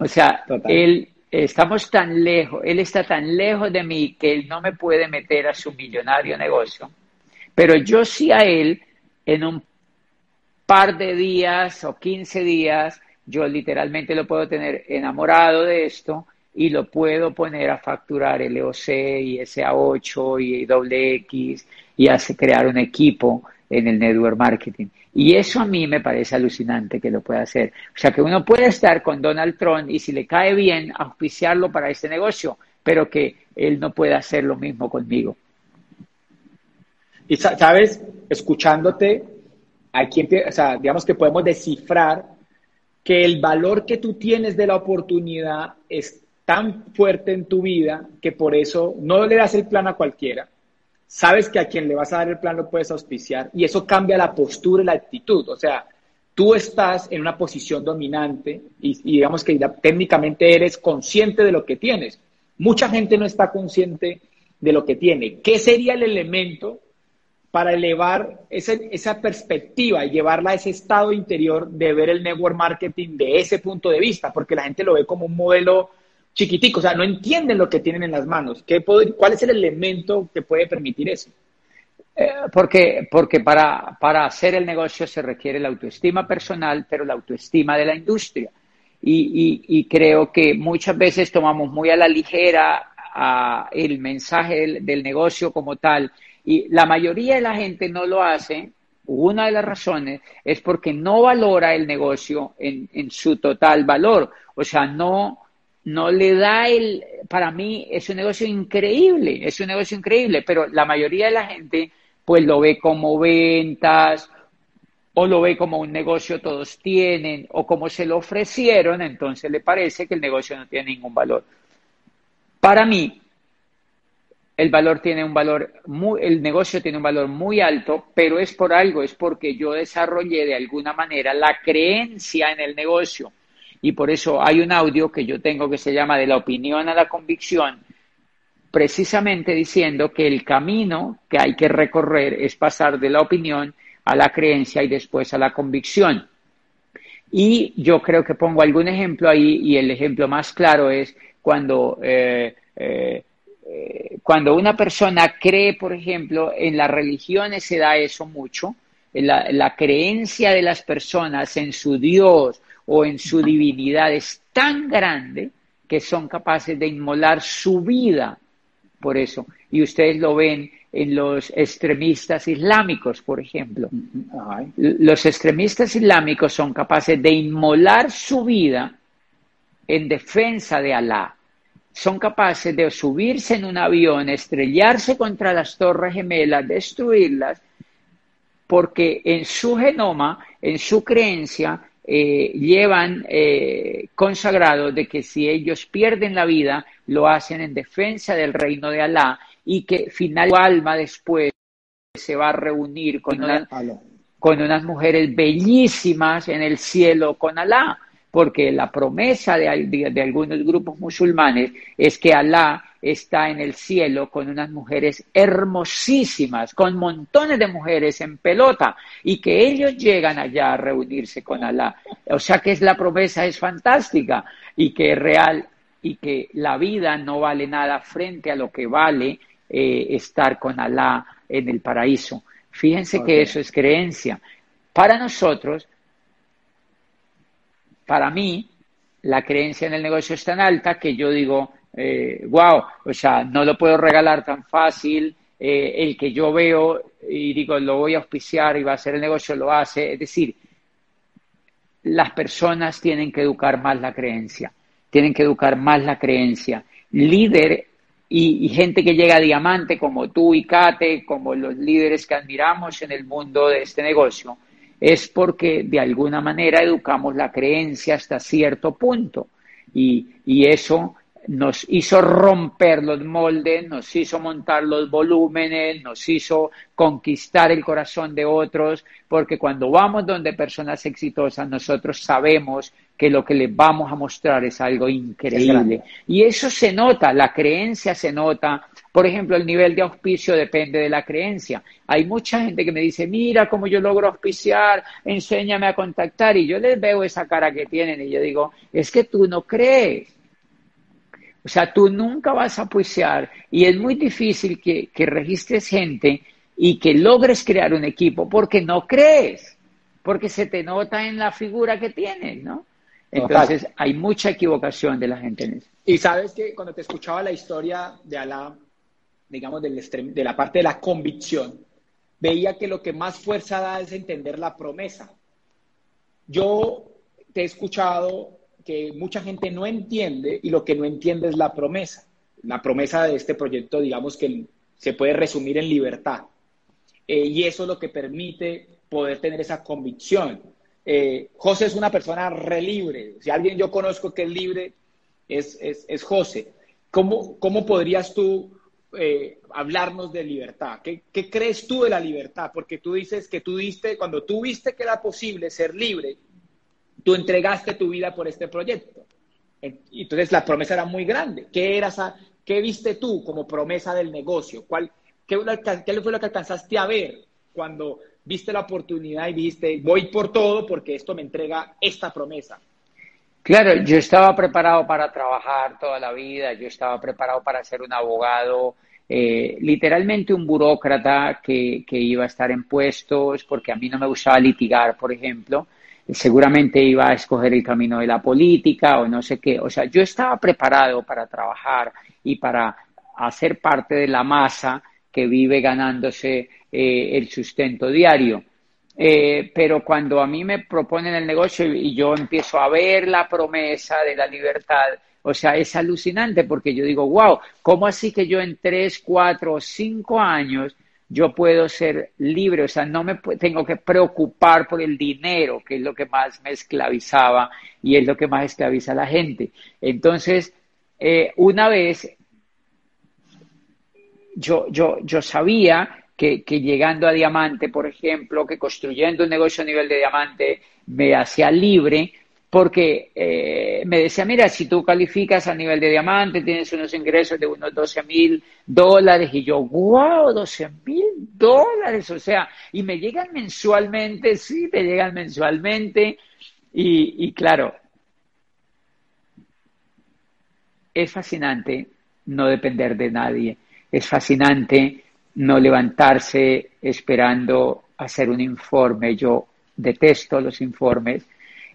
Speaker 2: o sea, él estamos tan lejos, él está tan lejos de mí que él no me puede meter a su millonario negocio, pero yo sí a él en un par de días o 15 días, yo literalmente lo puedo tener enamorado de esto y lo puedo poner a facturar LOC y SA8 y doble X y hace crear un equipo en el network marketing. Y eso a mí me parece alucinante que lo pueda hacer. O sea, que uno puede estar con Donald Trump y si le cae bien, auspiciarlo para este negocio, pero que él no pueda hacer lo mismo conmigo.
Speaker 1: Y sabes, escuchándote, aquí, o sea, digamos que podemos descifrar que el valor que tú tienes de la oportunidad es tan fuerte en tu vida que por eso no le das el plan a cualquiera, sabes que a quien le vas a dar el plan lo puedes auspiciar y eso cambia la postura y la actitud. O sea, tú estás en una posición dominante y, digamos que técnicamente eres consciente de lo que tienes. Mucha gente no está consciente de lo que tiene. ¿Qué sería el elemento para elevar esa perspectiva y llevarla a ese estado interior de ver el network marketing de ese punto de vista? Porque la gente lo ve como un modelo chiquitico, o sea, no entienden lo que tienen en las manos. ¿Qué ¿Cuál es el elemento que puede permitir eso?
Speaker 2: Eh, porque porque para, para hacer el negocio se requiere la autoestima personal, pero la autoestima de la industria. y, creo que muchas veces tomamos muy a la ligera el mensaje del, negocio como tal y la mayoría de la gente no lo hace. Una de las razones es porque no valora el negocio en, en su total valor. O sea, no, no le da el, para mí es un negocio increíble, es un negocio increíble, pero la mayoría de la gente pues lo ve como ventas o lo ve como un negocio todos tienen o como se lo ofrecieron, entonces le parece que el negocio no tiene ningún valor. Para mí, el valor tiene un valor muy, el negocio tiene un valor muy alto, pero es por algo, es porque yo desarrollé de alguna manera la creencia en el negocio y por eso hay un audio que yo tengo que se llama de la opinión a la convicción, precisamente diciendo que el camino que hay que recorrer es pasar de la opinión a la creencia y después a la convicción. Y yo creo que pongo algún ejemplo ahí y el ejemplo más claro es cuando, eh, eh, eh, cuando una persona cree, por ejemplo, en las religiones se da eso mucho, la, la creencia de las personas en su Dios o en su divinidad es tan grande que son capaces de inmolar su vida por eso. Y ustedes lo ven en los extremistas islámicos, por ejemplo. Los extremistas islámicos son capaces de inmolar su vida en defensa de Alá. Son capaces de subirse en un avión, estrellarse contra las torres gemelas, destruirlas, porque en su genoma, en su creencia, eh, llevan eh, consagrado de que si ellos pierden la vida, lo hacen en defensa del reino de Alá y que final su alma después se va a reunir con, con unas mujeres bellísimas en el cielo con Alá, porque la promesa de, de algunos grupos musulmanes es que Alá está en el cielo con unas mujeres hermosísimas, con montones de mujeres en pelota, y que ellos llegan allá a reunirse con Alá. O sea que es la promesa, es fantástica, y que es real, y que la vida no vale nada frente a lo que vale eh, estar con Alá en el paraíso. Fíjense que eso es creencia. Para nosotros, para mí, la creencia en el negocio es tan alta que yo digo, eh, wow, o sea, no lo puedo regalar tan fácil, eh, el que yo veo y digo, lo voy a auspiciar y va a hacer el negocio, lo hace. Es decir, las personas tienen que educar más la creencia, tienen que educar más la creencia. Líder y, y, gente que llega a diamante como tú y Kate, como los líderes que admiramos en el mundo de este negocio, es porque de alguna manera educamos la creencia hasta cierto punto. Y, y eso nos hizo romper los moldes, nos hizo montar los volúmenes, nos hizo conquistar el corazón de otros, porque cuando vamos donde personas exitosas, nosotros sabemos que lo que les vamos a mostrar es algo increíble. y eso se nota, la creencia se nota. Por ejemplo, el nivel de auspicio depende de la creencia. Hay mucha gente que me dice, mira cómo yo logro auspiciar, enséñame a contactar, y yo les veo esa cara que tienen y yo digo, es que tú no crees o sea, tú nunca vas a apoyar y es muy difícil que, registres gente y que logres crear un equipo porque no crees, porque se te nota en la figura que tienes, ¿no? Entonces hay mucha equivocación de la gente en eso.
Speaker 1: Y sabes que cuando te escuchaba la historia de Alá, digamos, del de la parte de la convicción, veía que lo que más fuerza da es entender la promesa. Yo te he escuchado que mucha gente no entiende y lo que no entiende es la promesa. La promesa de este proyecto, digamos que se puede resumir en libertad. Eh, y eso es lo que permite poder tener esa convicción. Eh, José es una persona re libre. Si alguien yo conozco que es libre, es, es, José. ¿Cómo, ¿Cómo, podrías tú eh, hablarnos de libertad? ¿Qué, ¿Qué, crees tú de la libertad? Porque tú dices que tú diste, cuando tú viste que era posible ser libre, tú entregaste tu vida por este proyecto. Entonces la promesa era muy grande. ¿Qué, era esa, qué viste tú como promesa del negocio? ¿Cuál, qué, fue lo que alcanzaste a ver cuando viste la oportunidad y dijiste, voy por todo porque esto me entrega esta promesa?
Speaker 2: Claro, yo estaba preparado para trabajar toda la vida, yo estaba preparado para ser un abogado, eh, literalmente un burócrata que, iba a estar en puestos, porque a mí no me gustaba litigar, por ejemplo. Seguramente iba a escoger el camino de la política o no sé qué. O sea, yo estaba preparado para trabajar y para hacer parte de la masa que vive ganándose eh, el sustento diario. Eh, pero cuando a mí me proponen el negocio y yo empiezo a ver la promesa de la libertad, o sea, es alucinante porque yo digo, wow, ¿cómo así que yo en tres, cuatro o cinco años yo puedo ser libre? O sea, no me tengo que preocupar por el dinero, que es lo que más me esclavizaba y es lo que más esclaviza a la gente. Entonces, eh, una vez yo, yo, yo sabía que, llegando a diamante, por ejemplo, que construyendo un negocio a nivel de diamante me hacía libre, porque eh, me decía, mira, si tú calificas a nivel de diamante, tienes unos ingresos de unos 12 mil dólares, y yo, wow, 12 mil dólares, o sea, y me llegan mensualmente, sí, me llegan mensualmente, y, y claro, es fascinante no depender de nadie, es fascinante no levantarse esperando hacer un informe. Yo detesto los informes.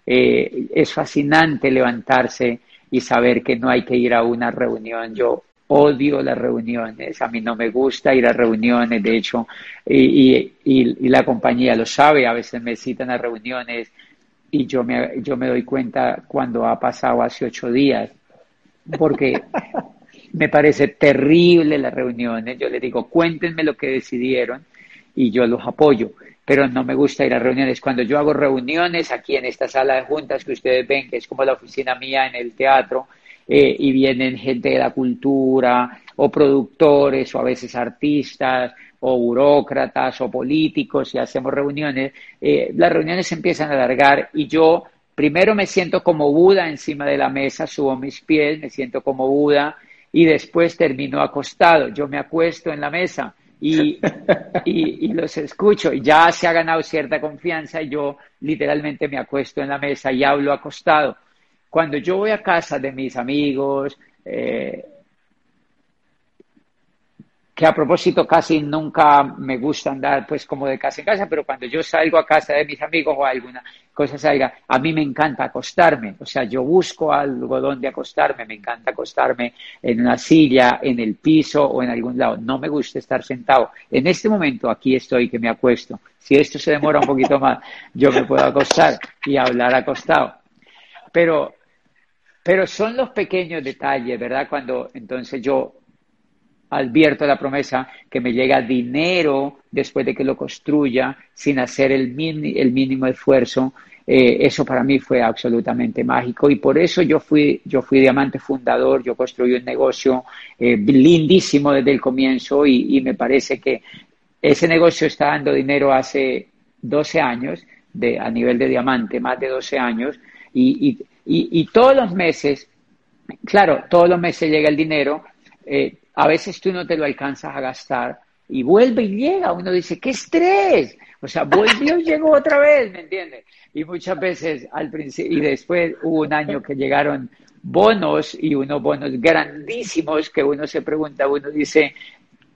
Speaker 2: Eh, es fascinante levantarse y saber que no hay que ir a una reunión. Yo odio las reuniones, a mí no me gusta ir a reuniones, de hecho, y, y, la compañía lo sabe, a veces me citan a reuniones y yo me, yo me doy cuenta cuando ha pasado hace ocho días, porque me parece terrible las reuniones. Yo les digo, cuéntenme lo que decidieron y yo los apoyo. Pero no me gusta ir a reuniones. Cuando yo hago reuniones aquí en esta sala de juntas que ustedes ven, que es como la oficina mía en el teatro, eh, y vienen gente de la cultura, o productores, o a veces artistas, o burócratas, o políticos, y hacemos reuniones, eh, las reuniones se empiezan a alargar y yo primero me siento como Buda encima de la mesa, subo mis pies, me siento como Buda, y después termino acostado. Yo me acuesto en la mesa y, y, los escucho. Y ya se ha ganado cierta confianza y yo literalmente me acuesto en la mesa y hablo acostado. Cuando yo voy a casa de mis amigos, eh, que a propósito casi nunca me gusta andar pues como de casa en casa, pero cuando yo salgo a casa de mis amigos o alguna cosa salga, a mí me encanta acostarme, o sea, yo busco algo donde acostarme, me encanta acostarme en una silla, en el piso o en algún lado, no me gusta estar sentado. En este momento aquí estoy que me acuesto. Si esto se demora un poquito más, yo me puedo acostar y hablar acostado. Pero pero son los pequeños detalles, ¿verdad? Cuando entonces yo advierto la promesa que me llega dinero después de que lo construya sin hacer el, el mínimo esfuerzo. Eh, eso para mí fue absolutamente mágico y por eso yo fui, yo fui diamante fundador, yo construí un negocio eh, lindísimo desde el comienzo y, me parece que ese negocio está dando dinero hace 12 años de, a nivel de diamante, más de 12 años y, y, y todos los meses, claro, todos los meses llega el dinero, eh, a veces tú no te lo alcanzas a gastar y vuelve y llega. Uno dice, ¡qué estrés! O sea, volvió y llegó otra vez, ¿me entiendes? Y muchas veces al principio, y después hubo un año que llegaron bonos y unos bonos grandísimos que uno se pregunta, uno dice,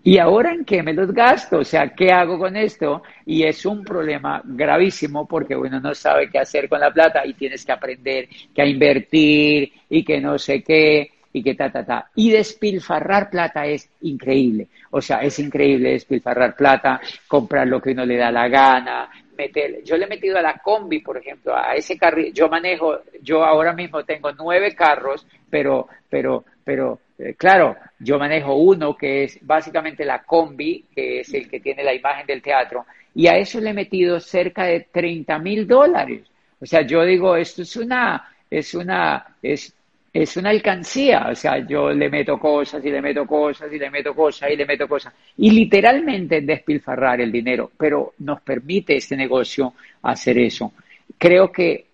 Speaker 2: ¿y ahora en qué me los gasto? O sea, ¿qué hago con esto? Y es un problema gravísimo porque uno no sabe qué hacer con la plata y tienes que aprender que a invertir y que no sé qué y que ta, ta, ta. Y despilfarrar plata es increíble. O sea, es increíble despilfarrar plata, comprar lo que uno le da la gana, meter. Yo le he metido a la combi, por ejemplo, a ese carro. Yo manejo, yo ahora mismo tengo nueve carros, pero, pero, pero, eh, claro, yo manejo uno que es básicamente la combi, que es el que tiene la imagen del teatro, y a eso le he metido cerca de 30 mil dólares. O sea, yo digo, esto es una, es una, es es una alcancía, o sea, yo le meto cosas y le meto cosas y le meto cosas y le meto cosas. Y literalmente despilfarrar el dinero, pero nos permite este negocio hacer eso. Creo que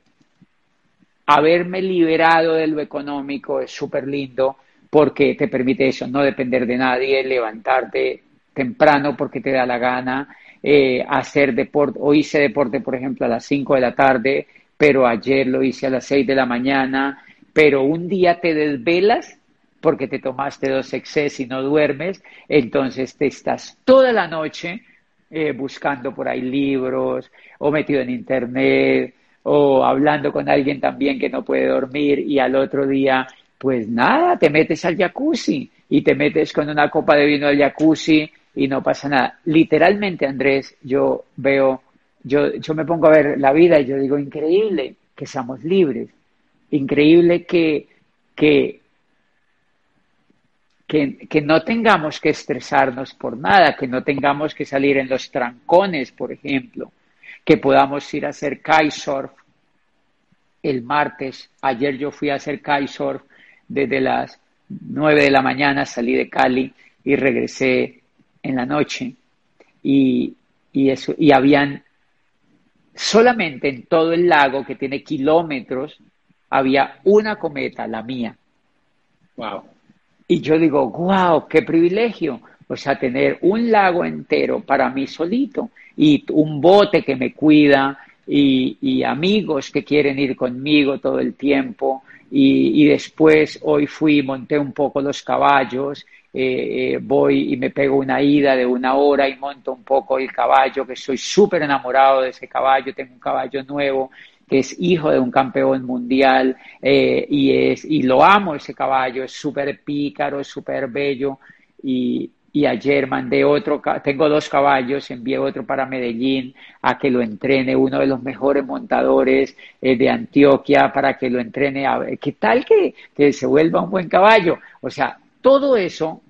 Speaker 2: haberme liberado de lo económico es súper lindo porque te permite eso, no depender de nadie, levantarte temprano porque te da la gana, eh, hacer deporte, o hice deporte, por ejemplo, a las 5 de la tarde, pero ayer lo hice a las 6 de la mañana, pero un día te desvelas porque te tomaste dos excesos y no duermes, entonces te estás toda la noche eh, buscando por ahí libros o metido en internet o hablando con alguien también que no puede dormir y al otro día, pues nada, te metes al jacuzzi y te metes con una copa de vino al jacuzzi y no pasa nada. Literalmente, Andrés, yo veo, yo, yo me pongo a ver la vida y yo digo, increíble que seamos libres, increíble que, que, que, no tengamos que estresarnos por nada, que no tengamos que salir en los trancones, por ejemplo, que podamos ir a hacer kitesurf el martes. Ayer yo fui a hacer kitesurf desde las 9 de la mañana, salí de Cali y regresé en la noche. Y, y, eso, y habían solamente en todo el lago, que tiene kilómetros, había una cometa, la mía.
Speaker 1: Wow.
Speaker 2: Y yo digo, wow, qué privilegio. O sea, tener un lago entero para mí solito y un bote que me cuida y, amigos que quieren ir conmigo todo el tiempo. Y, después hoy fui, monté un poco los caballos, eh, eh, voy y me pego una ida de una hora y monto un poco el caballo, que soy súper enamorado de ese caballo, tengo un caballo nuevo que es hijo de un campeón mundial eh, y, es, y lo amo ese caballo, es súper pícaro, es súper bello y, y ayer mandé otro, tengo dos caballos, envié otro para Medellín a que lo entrene uno de los mejores montadores eh, de Antioquia para que lo entrene. A ¿Qué tal que, que, se vuelva un buen caballo? O sea, todo eso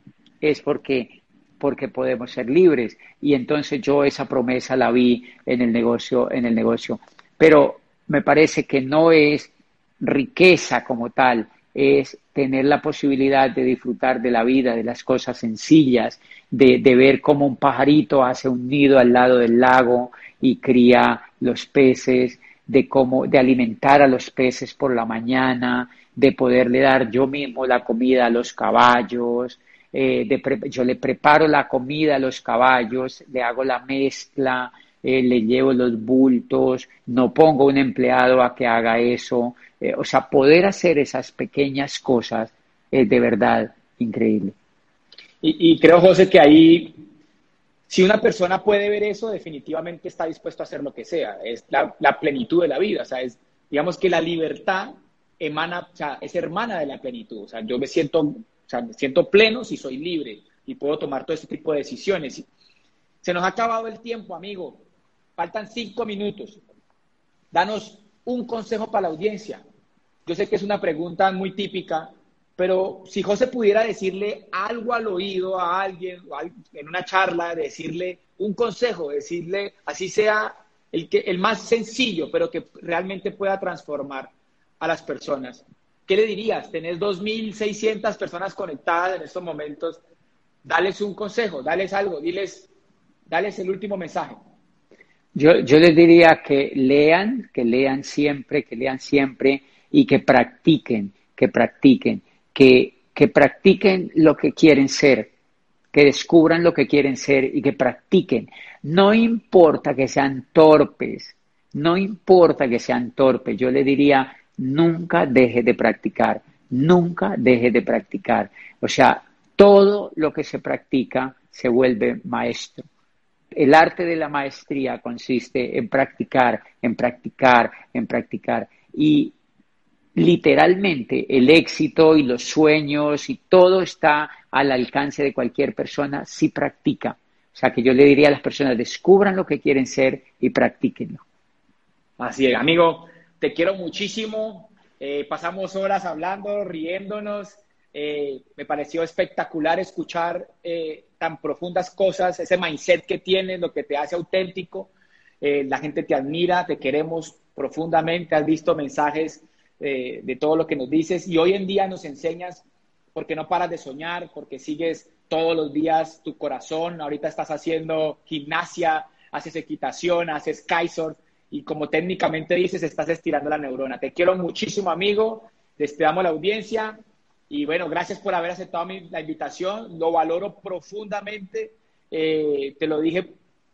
Speaker 2: es porque, porque podemos ser libres y entonces yo esa promesa la vi en el negocio, en el negocio. Pero me parece que no es riqueza como tal, es tener la posibilidad de disfrutar de la vida, de las cosas sencillas, de, ver cómo un pajarito hace un nido al lado del lago y cría los peces, de cómo, de alimentar a los peces por la mañana, de poderle dar yo mismo la comida a los caballos, eh, yo le preparo la comida a los caballos, le hago la mezcla, eh, le llevo los bultos, no pongo un empleado a que haga eso. Eh, o sea, poder hacer esas pequeñas cosas es de verdad increíble.
Speaker 1: Y, creo, José, que ahí, si una persona puede ver eso, definitivamente está dispuesto a hacer lo que sea. Es la, plenitud de la vida. O sea, es, digamos que la libertad emana, es hermana de la plenitud. O sea, yo me siento, o sea, me siento pleno si soy libre y puedo tomar todo este tipo de decisiones. Se nos ha acabado el tiempo, amigo. Faltan cinco minutos. Danos un consejo para la audiencia. Yo sé que es una pregunta muy típica, pero si José pudiera decirle algo al oído a alguien en una charla, decirle un consejo, decirle así sea el, que, el más sencillo, pero que realmente pueda transformar a las personas. ¿Qué le dirías? Tenés 2.600 personas conectadas en estos momentos. Dales un consejo, dales algo, diles, dales el último mensaje.
Speaker 2: Yo, yo les diría que lean, que lean siempre, que lean siempre y que practiquen, que practiquen, que, que practiquen lo que quieren ser, que descubran lo que quieren ser y que practiquen. No importa que sean torpes, no importa que sean torpes, yo le diría, nunca deje de practicar, nunca deje de practicar. O sea, todo lo que se practica se vuelve maestro el arte de la maestría consiste en practicar, en practicar, en practicar. Y literalmente el éxito y los sueños y todo está al alcance de cualquier persona si practica. O sea que yo le diría a las personas, descubran lo que quieren ser y practíquenlo.
Speaker 1: Así es, amigo, te quiero muchísimo. Eh, pasamos horas hablando, riéndonos. Eh, me pareció espectacular escuchar eh, tan profundas cosas, ese mindset que tienes, lo que te hace auténtico. Eh, la gente te admira, te queremos profundamente, has visto mensajes de todo lo que nos dices y hoy en día nos enseñas porque no paras de soñar, porque sigues todos los días tu corazón, ahorita estás haciendo gimnasia, haces equitación, haces kitesurf y como técnicamente dices, estás estirando la neurona. Te quiero muchísimo, amigo, despedamos la audiencia, y bueno, gracias por haber aceptado la invitación, lo valoro profundamente. Eh, te lo dije,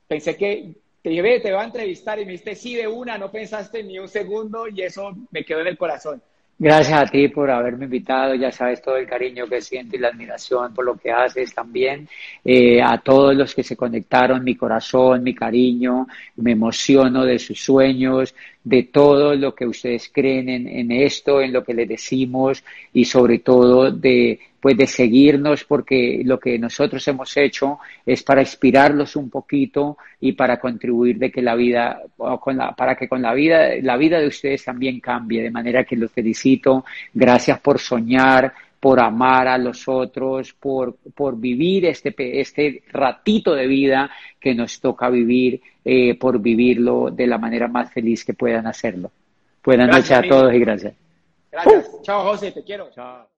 Speaker 1: pensé que te dije, te voy a entrevistar y me dijiste sí de una, no pensaste ni un segundo y eso me quedó en el corazón.
Speaker 2: Gracias a ti por haberme invitado, ya sabes todo el cariño que siento y la admiración por lo que haces también. Eh, a todos los que se conectaron, mi corazón, mi cariño, me emociono de sus sueños. de todo lo que ustedes creen en, en esto, en lo que les decimos y sobre todo de pues de seguirnos porque lo que nosotros hemos hecho es para inspirarlos un poquito y para contribuir de que la vida con la, para que con la vida la vida de ustedes también cambie de manera que los felicito gracias por soñar por amar a los otros, por, por vivir este, este ratito de vida que nos toca vivir, eh, por vivirlo de la manera más feliz que puedan hacerlo. Buenas noches a todos y gracias.
Speaker 1: Gracias. Chao, José, te quiero. Chao.